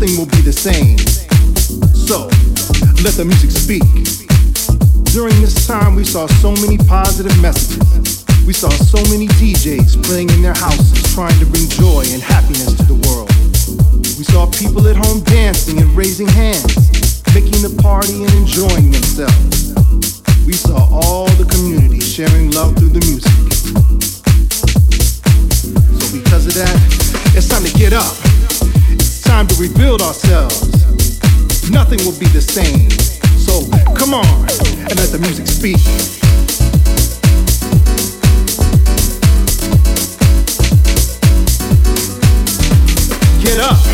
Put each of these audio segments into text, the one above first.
Nothing will be the same. So, let the music speak. During this time, we saw so many positive messages. We saw so many DJs playing in their houses, trying to bring joy and happiness to the world. We saw people at home dancing and raising hands, making the party and enjoying themselves. We saw all the community sharing love through the music. So because of that, it's time to get up. Time to rebuild ourselves. Nothing will be the same. So come on and let the music speak. Get up.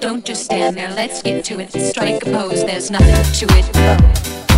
Don't just stand there, let's get to it. Strike a pose, there's nothing to it.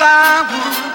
sour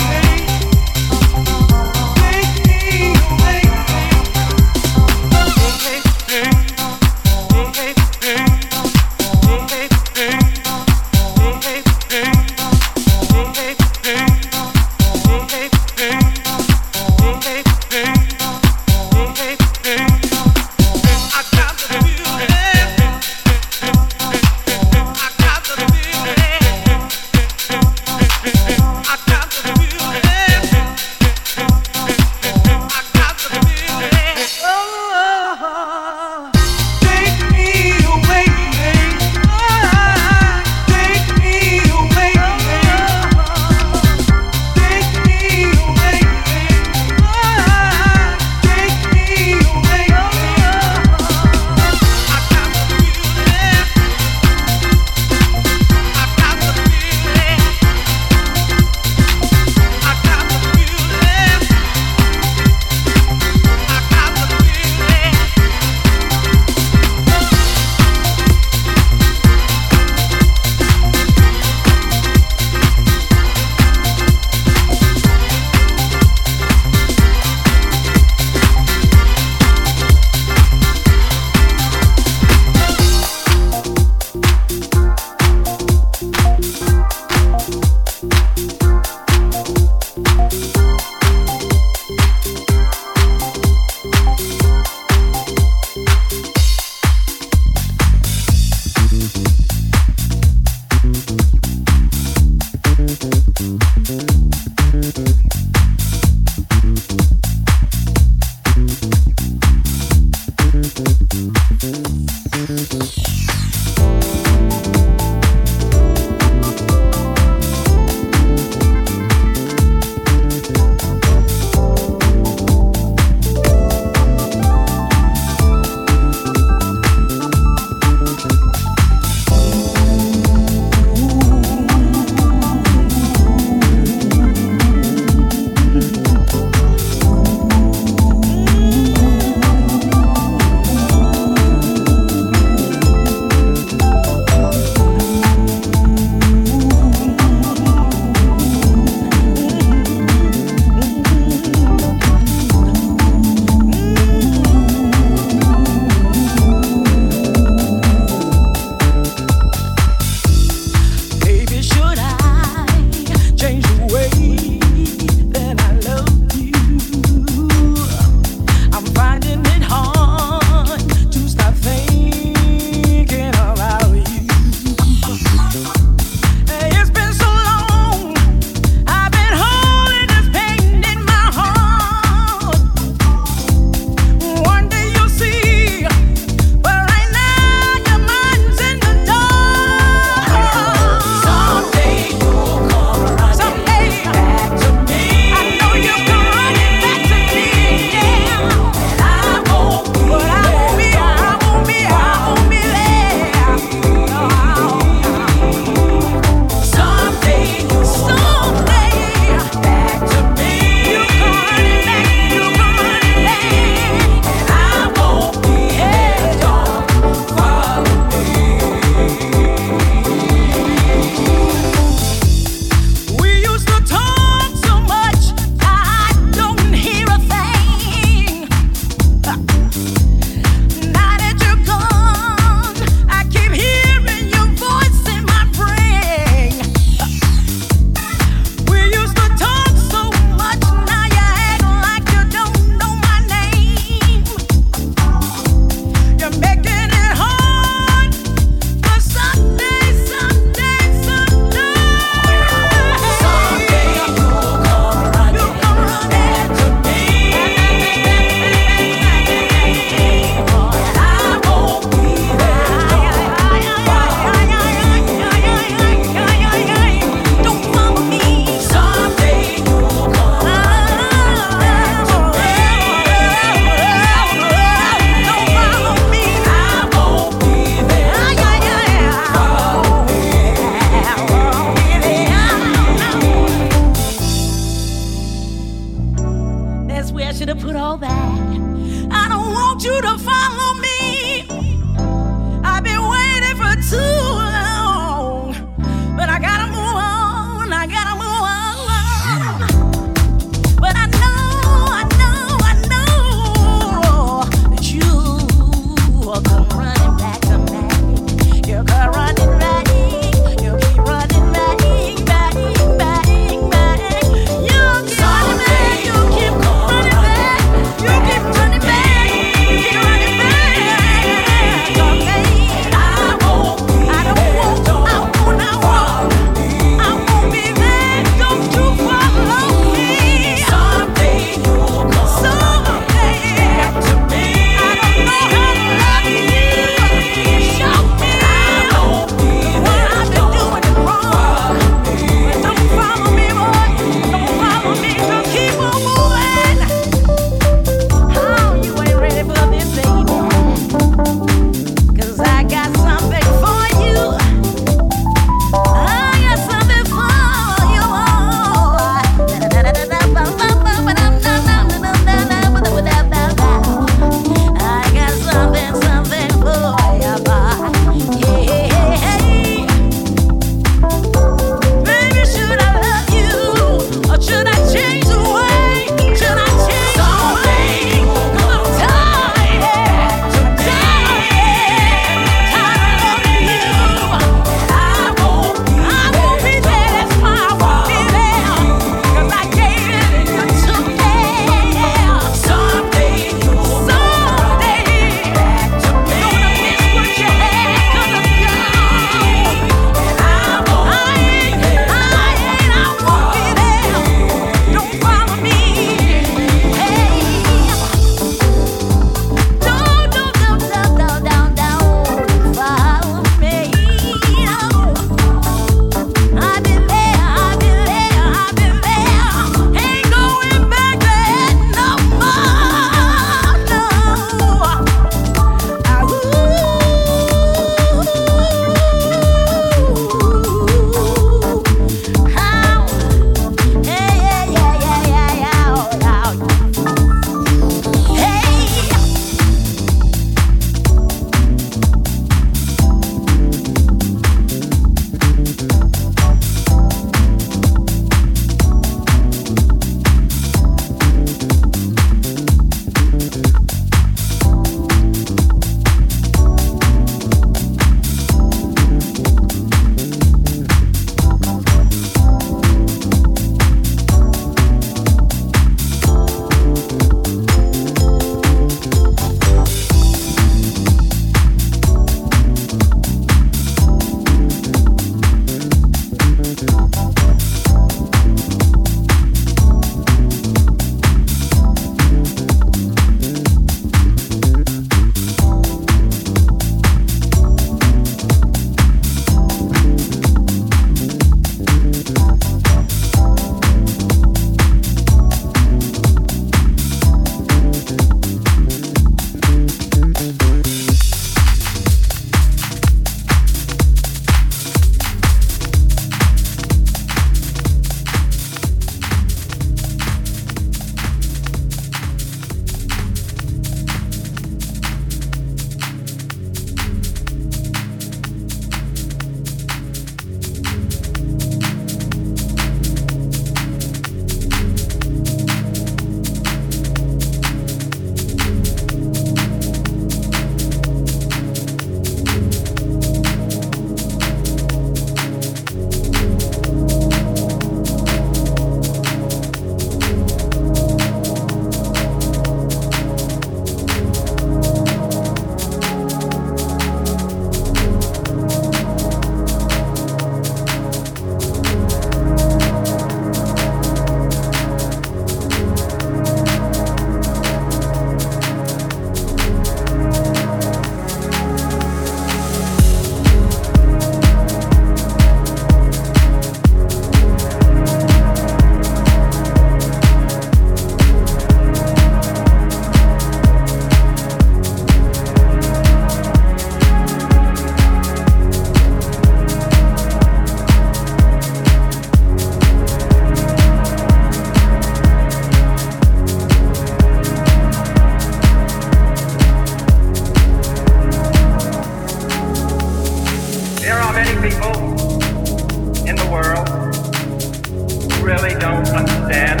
really don't understand,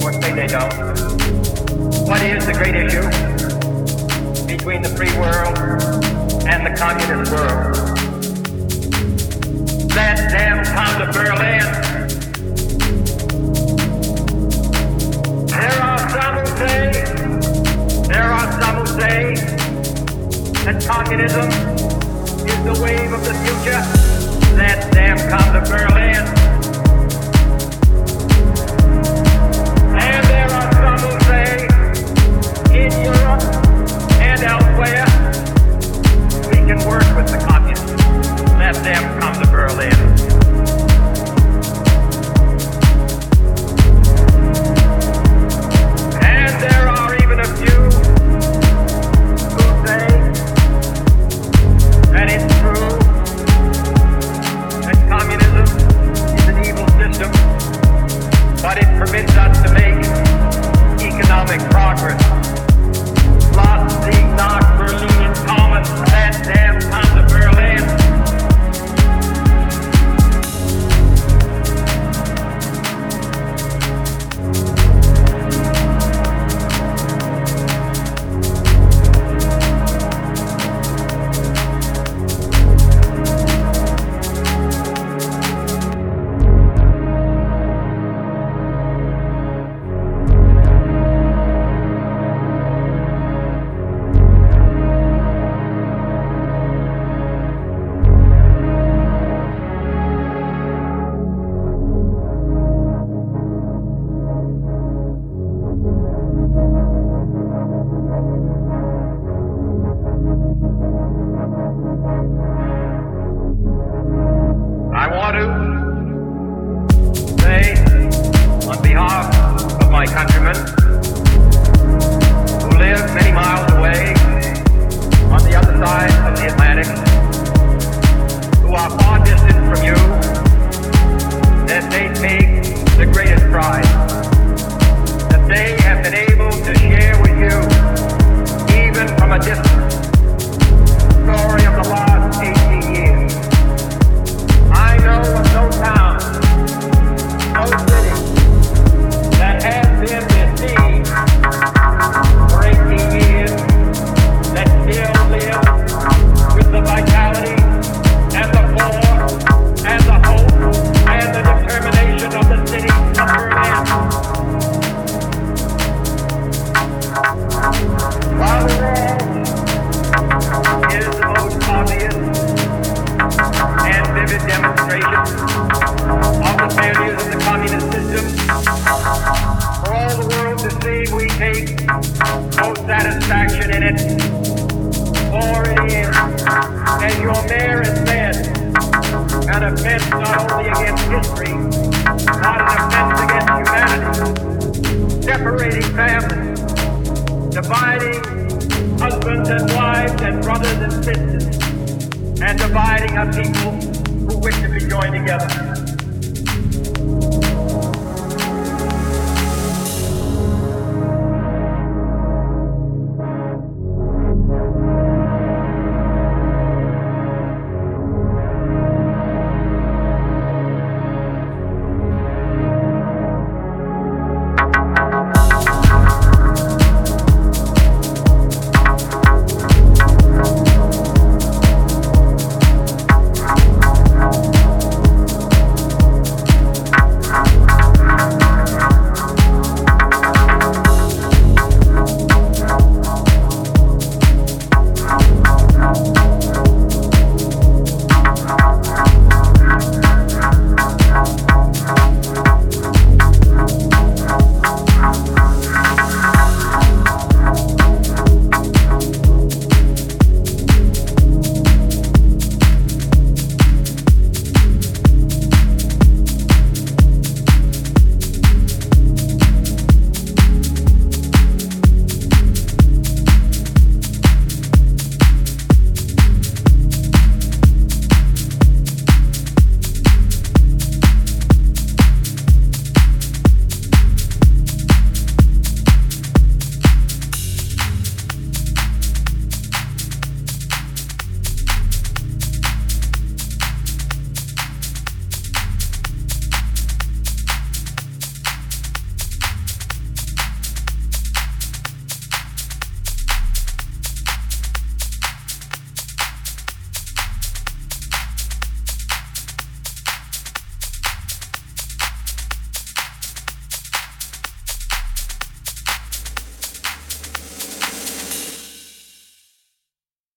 or say they don't, what is the great issue between the free world and the communist world? That damn town of Berlin. There are some who say, there are some who say that communism is the wave of the future. That damn town of Berlin. work with the communists. Let them come to Berlin.